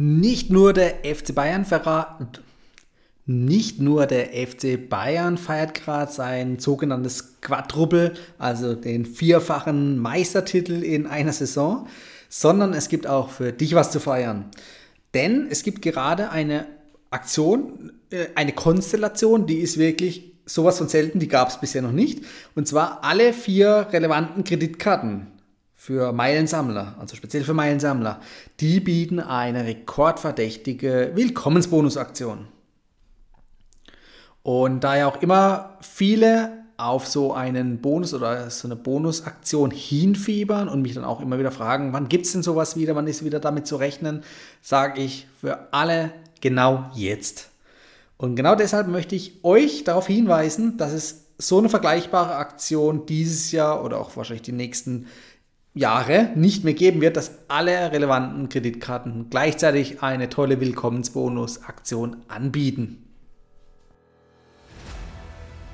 Nicht nur der FC Bayern verrat, nicht nur der FC Bayern feiert gerade sein sogenanntes Quadruple, also den vierfachen Meistertitel in einer Saison, sondern es gibt auch für dich was zu feiern. Denn es gibt gerade eine Aktion, äh, eine Konstellation, die ist wirklich sowas von selten, die gab es bisher noch nicht. Und zwar alle vier relevanten Kreditkarten für Meilensammler, also speziell für Meilensammler, die bieten eine rekordverdächtige Willkommensbonusaktion. Und da ja auch immer viele auf so einen Bonus oder so eine Bonusaktion hinfiebern und mich dann auch immer wieder fragen, wann gibt es denn sowas wieder, wann ist wieder damit zu rechnen, sage ich für alle genau jetzt. Und genau deshalb möchte ich euch darauf hinweisen, dass es so eine vergleichbare Aktion dieses Jahr oder auch wahrscheinlich die nächsten Jahre nicht mehr geben wird, dass alle relevanten Kreditkarten gleichzeitig eine tolle Willkommensbonus-Aktion anbieten.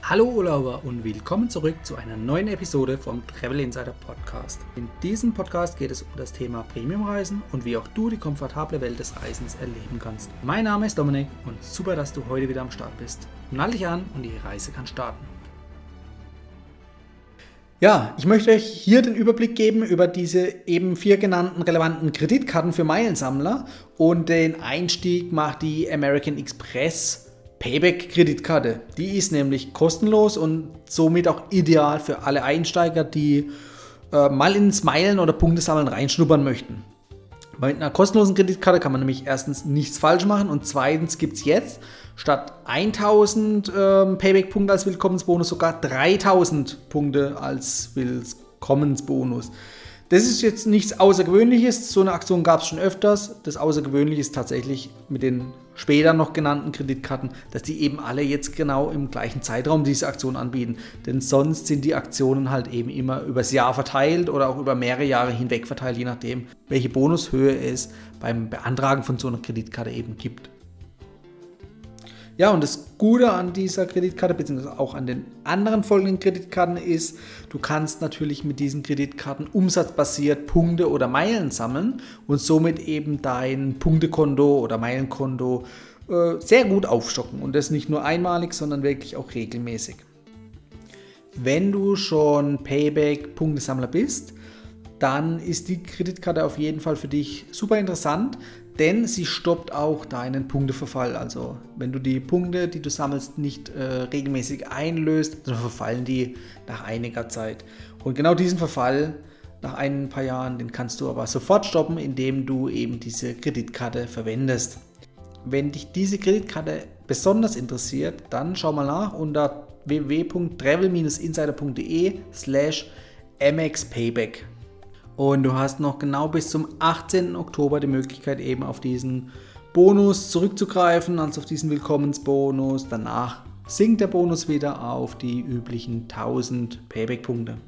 Hallo Urlauber und willkommen zurück zu einer neuen Episode vom Travel Insider Podcast. In diesem Podcast geht es um das Thema Premiumreisen und wie auch du die komfortable Welt des Reisens erleben kannst. Mein Name ist Dominik und super, dass du heute wieder am Start bist. Nall dich an und die Reise kann starten. Ja, ich möchte euch hier den Überblick geben über diese eben vier genannten relevanten Kreditkarten für Meilensammler und den Einstieg macht die American Express Payback-Kreditkarte. Die ist nämlich kostenlos und somit auch ideal für alle Einsteiger, die äh, mal ins Meilen- oder Punktesammeln reinschnuppern möchten. Mit einer kostenlosen Kreditkarte kann man nämlich erstens nichts falsch machen und zweitens gibt es jetzt statt 1000 ähm, Payback-Punkte als Willkommensbonus sogar 3000 Punkte als Willkommensbonus. Das ist jetzt nichts Außergewöhnliches. So eine Aktion gab es schon öfters. Das Außergewöhnliche ist tatsächlich mit den später noch genannten Kreditkarten, dass die eben alle jetzt genau im gleichen Zeitraum diese Aktion anbieten. Denn sonst sind die Aktionen halt eben immer übers Jahr verteilt oder auch über mehrere Jahre hinweg verteilt, je nachdem, welche Bonushöhe es beim Beantragen von so einer Kreditkarte eben gibt. Ja, und das Gute an dieser Kreditkarte, beziehungsweise auch an den anderen folgenden Kreditkarten ist, du kannst natürlich mit diesen Kreditkarten umsatzbasiert Punkte oder Meilen sammeln und somit eben dein Punktekonto oder Meilenkonto äh, sehr gut aufstocken. Und das nicht nur einmalig, sondern wirklich auch regelmäßig. Wenn du schon Payback-Punktesammler bist, dann ist die Kreditkarte auf jeden Fall für dich super interessant, denn sie stoppt auch deinen Punkteverfall. Also wenn du die Punkte, die du sammelst, nicht äh, regelmäßig einlöst, dann verfallen die nach einiger Zeit. Und genau diesen Verfall nach ein paar Jahren, den kannst du aber sofort stoppen, indem du eben diese Kreditkarte verwendest. Wenn dich diese Kreditkarte besonders interessiert, dann schau mal nach unter www.travel-insider.de slash mxpayback. Und du hast noch genau bis zum 18. Oktober die Möglichkeit, eben auf diesen Bonus zurückzugreifen, also auf diesen Willkommensbonus. Danach sinkt der Bonus wieder auf die üblichen 1000 Payback-Punkte.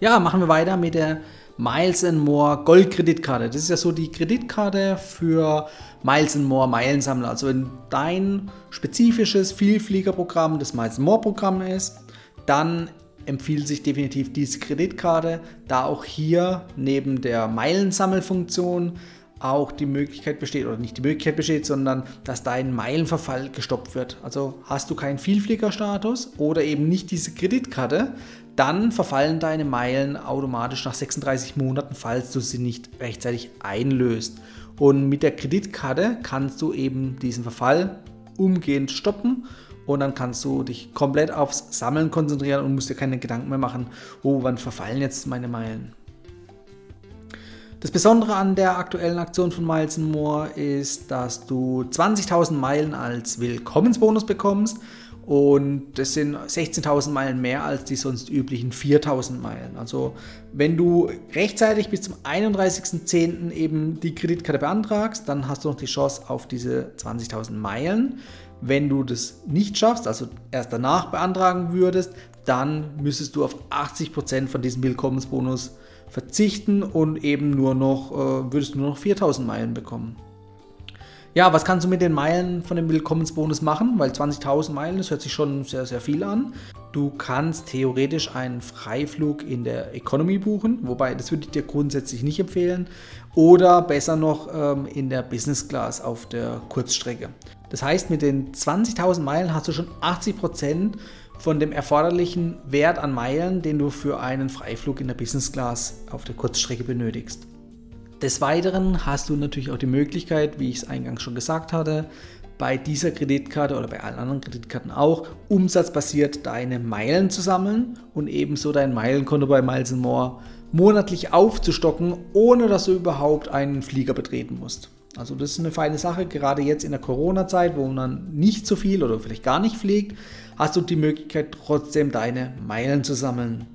Ja, machen wir weiter mit der Miles More Goldkreditkarte. Das ist ja so die Kreditkarte für Miles More Meilensammler. Also wenn dein spezifisches Vielfliegerprogramm das Miles More Programm ist, dann empfiehlt sich definitiv diese Kreditkarte, da auch hier neben der Meilensammelfunktion auch die Möglichkeit besteht, oder nicht die Möglichkeit besteht, sondern dass dein Meilenverfall gestoppt wird. Also hast du keinen Vielfliegerstatus oder eben nicht diese Kreditkarte, dann verfallen deine Meilen automatisch nach 36 Monaten, falls du sie nicht rechtzeitig einlöst. Und mit der Kreditkarte kannst du eben diesen Verfall umgehend stoppen und dann kannst du dich komplett aufs Sammeln konzentrieren und musst dir keine Gedanken mehr machen, oh, wann verfallen jetzt meine Meilen. Das Besondere an der aktuellen Aktion von Miles More ist, dass du 20.000 Meilen als Willkommensbonus bekommst und das sind 16.000 Meilen mehr als die sonst üblichen 4.000 Meilen. Also wenn du rechtzeitig bis zum 31.10. eben die Kreditkarte beantragst, dann hast du noch die Chance auf diese 20.000 Meilen. Wenn du das nicht schaffst, also erst danach beantragen würdest, dann müsstest du auf 80% von diesem Willkommensbonus verzichten und eben nur noch, äh, würdest nur noch 4000 Meilen bekommen. Ja, was kannst du mit den Meilen von dem Willkommensbonus machen? Weil 20.000 Meilen, das hört sich schon sehr, sehr viel an. Du kannst theoretisch einen Freiflug in der Economy buchen, wobei das würde ich dir grundsätzlich nicht empfehlen. Oder besser noch ähm, in der Business Class auf der Kurzstrecke. Das heißt, mit den 20.000 Meilen hast du schon 80% von dem erforderlichen Wert an Meilen, den du für einen Freiflug in der Business Class auf der Kurzstrecke benötigst. Des Weiteren hast du natürlich auch die Möglichkeit, wie ich es eingangs schon gesagt hatte, bei dieser Kreditkarte oder bei allen anderen Kreditkarten auch, umsatzbasiert deine Meilen zu sammeln und ebenso dein Meilenkonto bei Miles More monatlich aufzustocken, ohne dass du überhaupt einen Flieger betreten musst. Also das ist eine feine Sache, gerade jetzt in der Corona-Zeit, wo man nicht so viel oder vielleicht gar nicht fliegt, hast du die Möglichkeit trotzdem deine Meilen zu sammeln.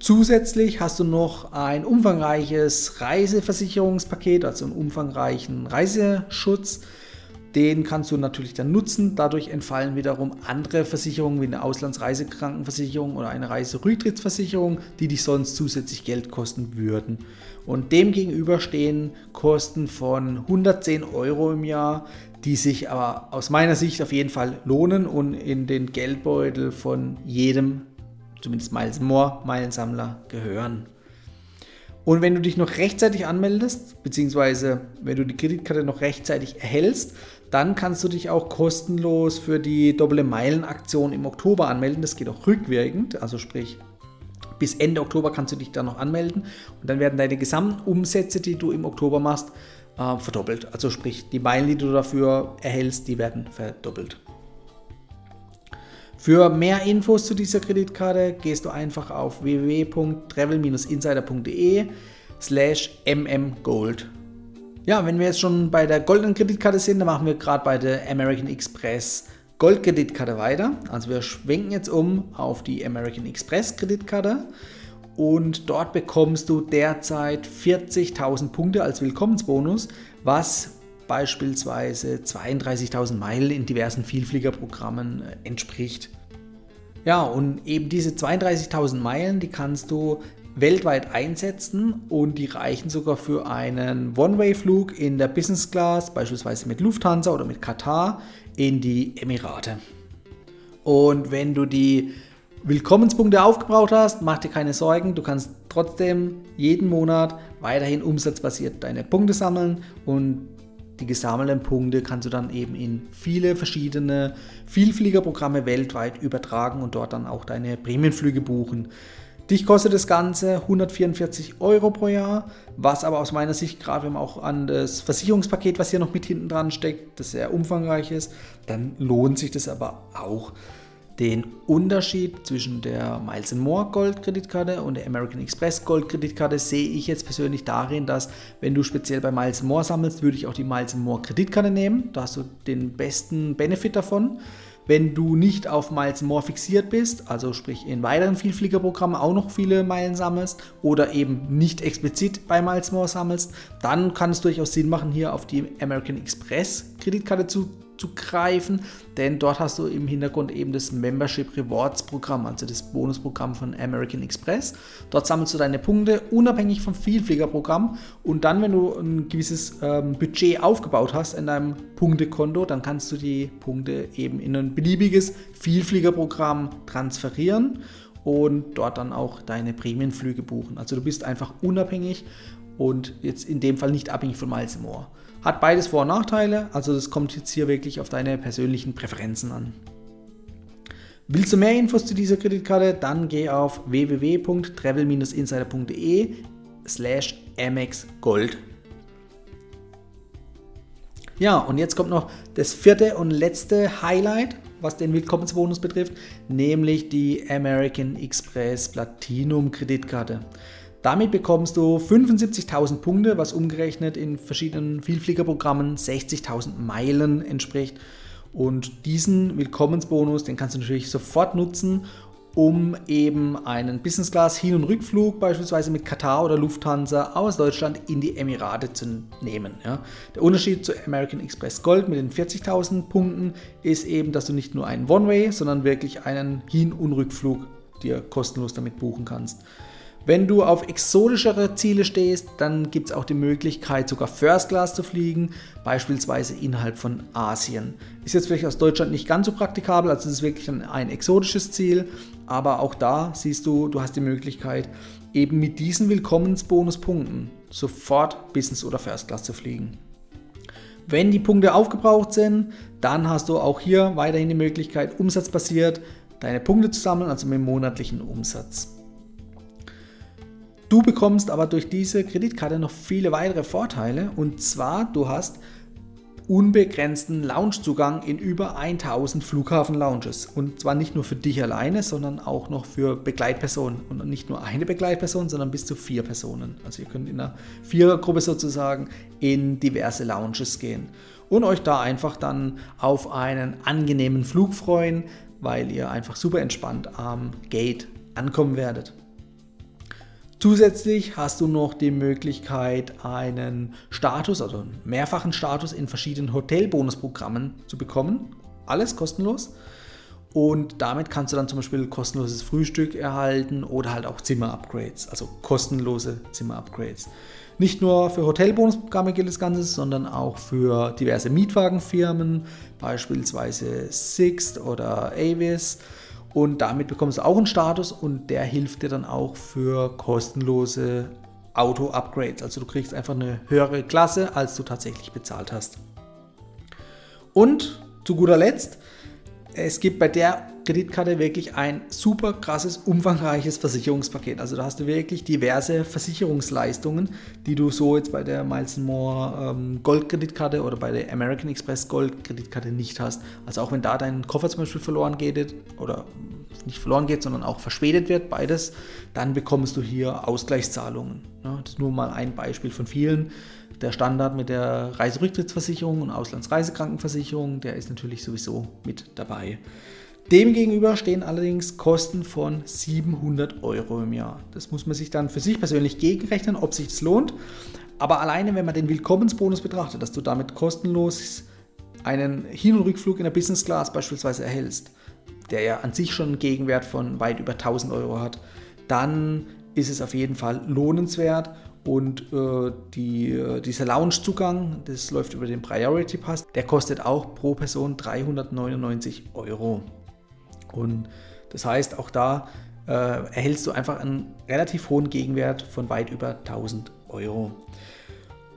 Zusätzlich hast du noch ein umfangreiches Reiseversicherungspaket, also einen umfangreichen Reiseschutz. Den kannst du natürlich dann nutzen. Dadurch entfallen wiederum andere Versicherungen wie eine Auslandsreisekrankenversicherung oder eine Reiserücktrittsversicherung, die dich sonst zusätzlich Geld kosten würden. Und dem gegenüber stehen Kosten von 110 Euro im Jahr, die sich aber aus meiner Sicht auf jeden Fall lohnen und in den Geldbeutel von jedem zumindest Miles More Meilensammler gehören. Und wenn du dich noch rechtzeitig anmeldest, beziehungsweise wenn du die Kreditkarte noch rechtzeitig erhältst, dann kannst du dich auch kostenlos für die Doppelte Meilen-Aktion im Oktober anmelden. Das geht auch rückwirkend, also sprich bis Ende Oktober kannst du dich da noch anmelden und dann werden deine gesamten Umsätze, die du im Oktober machst, äh, verdoppelt. Also sprich, die Meilen, die du dafür erhältst, die werden verdoppelt. Für mehr Infos zu dieser Kreditkarte gehst du einfach auf www.travel-insider.de slash mmgold. Ja, wenn wir jetzt schon bei der goldenen Kreditkarte sind, dann machen wir gerade bei der American Express Goldkreditkarte weiter. Also wir schwenken jetzt um auf die American Express Kreditkarte und dort bekommst du derzeit 40.000 Punkte als Willkommensbonus, was beispielsweise 32.000 Meilen in diversen Vielfliegerprogrammen äh, entspricht. Ja, und eben diese 32.000 Meilen, die kannst du weltweit einsetzen und die reichen sogar für einen One-Way-Flug in der Business Class, beispielsweise mit Lufthansa oder mit Katar, in die Emirate. Und wenn du die Willkommenspunkte aufgebraucht hast, mach dir keine Sorgen, du kannst trotzdem jeden Monat weiterhin umsatzbasiert deine Punkte sammeln und die gesammelten Punkte kannst du dann eben in viele verschiedene Vielfliegerprogramme weltweit übertragen und dort dann auch deine Prämienflüge buchen. Dich kostet das Ganze 144 Euro pro Jahr, was aber aus meiner Sicht, gerade wenn man auch an das Versicherungspaket, was hier noch mit hinten dran steckt, das sehr umfangreich ist, dann lohnt sich das aber auch. Den Unterschied zwischen der Miles More Gold Kreditkarte und der American Express Gold Kreditkarte sehe ich jetzt persönlich darin, dass wenn du speziell bei Miles More sammelst, würde ich auch die Miles More Kreditkarte nehmen. Da hast du den besten Benefit davon. Wenn du nicht auf Miles More fixiert bist, also sprich in weiteren Vielfliegerprogrammen auch noch viele Meilen sammelst oder eben nicht explizit bei Miles More sammelst, dann kann es durchaus Sinn machen, hier auf die American Express Kreditkarte zu zu greifen, denn dort hast du im Hintergrund eben das Membership Rewards Programm, also das Bonusprogramm von American Express. Dort sammelst du deine Punkte unabhängig vom Vielfliegerprogramm und dann, wenn du ein gewisses ähm, Budget aufgebaut hast in deinem Punktekonto, dann kannst du die Punkte eben in ein beliebiges Vielfliegerprogramm transferieren und dort dann auch deine Prämienflüge buchen. Also du bist einfach unabhängig und jetzt in dem Fall nicht abhängig von Miles More. Hat beides Vor- und Nachteile, also das kommt jetzt hier wirklich auf deine persönlichen Präferenzen an. Willst du mehr Infos zu dieser Kreditkarte? Dann geh auf www.travel-insider.de slash mxgold. Ja, und jetzt kommt noch das vierte und letzte Highlight, was den Willkommensbonus betrifft, nämlich die American Express Platinum Kreditkarte. Damit bekommst du 75.000 Punkte, was umgerechnet in verschiedenen Vielfliegerprogrammen 60.000 Meilen entspricht. Und diesen Willkommensbonus, den kannst du natürlich sofort nutzen, um eben einen Business Class Hin- und Rückflug beispielsweise mit Katar oder Lufthansa aus Deutschland in die Emirate zu nehmen. Ja. Der Unterschied zu American Express Gold mit den 40.000 Punkten ist eben, dass du nicht nur einen One-Way, sondern wirklich einen Hin- und Rückflug dir kostenlos damit buchen kannst. Wenn du auf exotischere Ziele stehst, dann gibt es auch die Möglichkeit, sogar First Class zu fliegen, beispielsweise innerhalb von Asien. Ist jetzt vielleicht aus Deutschland nicht ganz so praktikabel, also es ist wirklich ein, ein exotisches Ziel, aber auch da siehst du, du hast die Möglichkeit, eben mit diesen Willkommensbonuspunkten sofort Business oder First Class zu fliegen. Wenn die Punkte aufgebraucht sind, dann hast du auch hier weiterhin die Möglichkeit, umsatzbasiert deine Punkte zu sammeln, also mit monatlichen Umsatz. Du bekommst aber durch diese Kreditkarte noch viele weitere Vorteile und zwar du hast unbegrenzten Loungezugang in über 1000 Flughafen-Lounges. Und zwar nicht nur für dich alleine, sondern auch noch für Begleitpersonen. Und nicht nur eine Begleitperson, sondern bis zu vier Personen. Also ihr könnt in einer Vierergruppe sozusagen in diverse Lounges gehen. Und euch da einfach dann auf einen angenehmen Flug freuen, weil ihr einfach super entspannt am Gate ankommen werdet. Zusätzlich hast du noch die Möglichkeit, einen Status, also einen mehrfachen Status in verschiedenen Hotelbonusprogrammen zu bekommen. Alles kostenlos. Und damit kannst du dann zum Beispiel kostenloses Frühstück erhalten oder halt auch Zimmer-Upgrades, also kostenlose Zimmer-Upgrades. Nicht nur für Hotelbonusprogramme gilt das Ganze, sondern auch für diverse Mietwagenfirmen, beispielsweise Sixt oder Avis und damit bekommst du auch einen Status und der hilft dir dann auch für kostenlose Auto-Upgrades. Also du kriegst einfach eine höhere Klasse, als du tatsächlich bezahlt hast. Und zu guter Letzt, es gibt bei der Kreditkarte wirklich ein super krasses, umfangreiches Versicherungspaket. Also da hast du wirklich diverse Versicherungsleistungen, die du so jetzt bei der Miles More ähm, Gold Kreditkarte oder bei der American Express Gold Kreditkarte nicht hast. Also auch wenn da dein Koffer zum Beispiel verloren geht oder nicht verloren geht, sondern auch verspätet wird, beides, dann bekommst du hier Ausgleichszahlungen. Das ist nur mal ein Beispiel von vielen. Der Standard mit der Reiserücktrittsversicherung und Auslandsreisekrankenversicherung, der ist natürlich sowieso mit dabei. Demgegenüber stehen allerdings Kosten von 700 Euro im Jahr. Das muss man sich dann für sich persönlich gegenrechnen, ob sich das lohnt. Aber alleine, wenn man den Willkommensbonus betrachtet, dass du damit kostenlos einen Hin- und Rückflug in der Business Class beispielsweise erhältst, der ja an sich schon einen Gegenwert von weit über 1000 Euro hat, dann ist es auf jeden Fall lohnenswert und äh, die, äh, dieser Loungezugang, das läuft über den Priority Pass, der kostet auch pro Person 399 Euro. Und das heißt, auch da äh, erhältst du einfach einen relativ hohen Gegenwert von weit über 1000 Euro.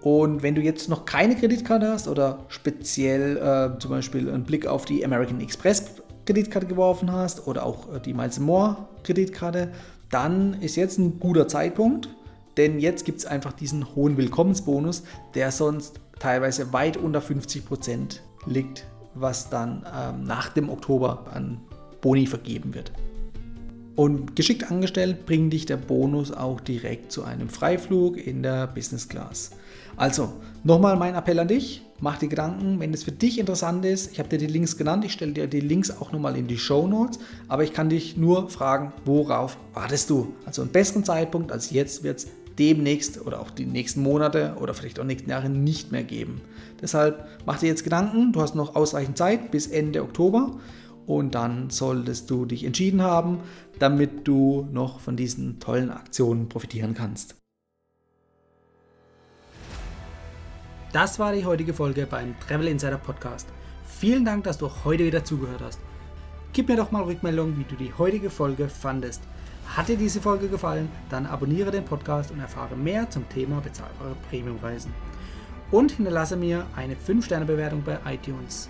Und wenn du jetzt noch keine Kreditkarte hast oder speziell äh, zum Beispiel einen Blick auf die American Express Kreditkarte geworfen hast oder auch äh, die Miles More Kreditkarte, dann ist jetzt ein guter Zeitpunkt, denn jetzt gibt es einfach diesen hohen Willkommensbonus, der sonst teilweise weit unter 50% liegt, was dann ähm, nach dem Oktober an Boni vergeben wird. Und geschickt angestellt bringt dich der Bonus auch direkt zu einem Freiflug in der Business Class. Also, nochmal mein Appell an dich. Mach dir Gedanken, wenn es für dich interessant ist. Ich habe dir die Links genannt. Ich stelle dir die Links auch nochmal in die Show Notes. Aber ich kann dich nur fragen, worauf wartest du? Also einen besseren Zeitpunkt als jetzt wird es demnächst oder auch die nächsten Monate oder vielleicht auch nächsten Jahre nicht mehr geben. Deshalb mach dir jetzt Gedanken. Du hast noch ausreichend Zeit bis Ende Oktober und dann solltest du dich entschieden haben, damit du noch von diesen tollen Aktionen profitieren kannst. Das war die heutige Folge beim Travel Insider Podcast. Vielen Dank, dass du heute wieder zugehört hast. Gib mir doch mal Rückmeldung, wie du die heutige Folge fandest. Hat dir diese Folge gefallen, dann abonniere den Podcast und erfahre mehr zum Thema bezahlbare Premiumreisen. Und hinterlasse mir eine 5-Sterne-Bewertung bei iTunes.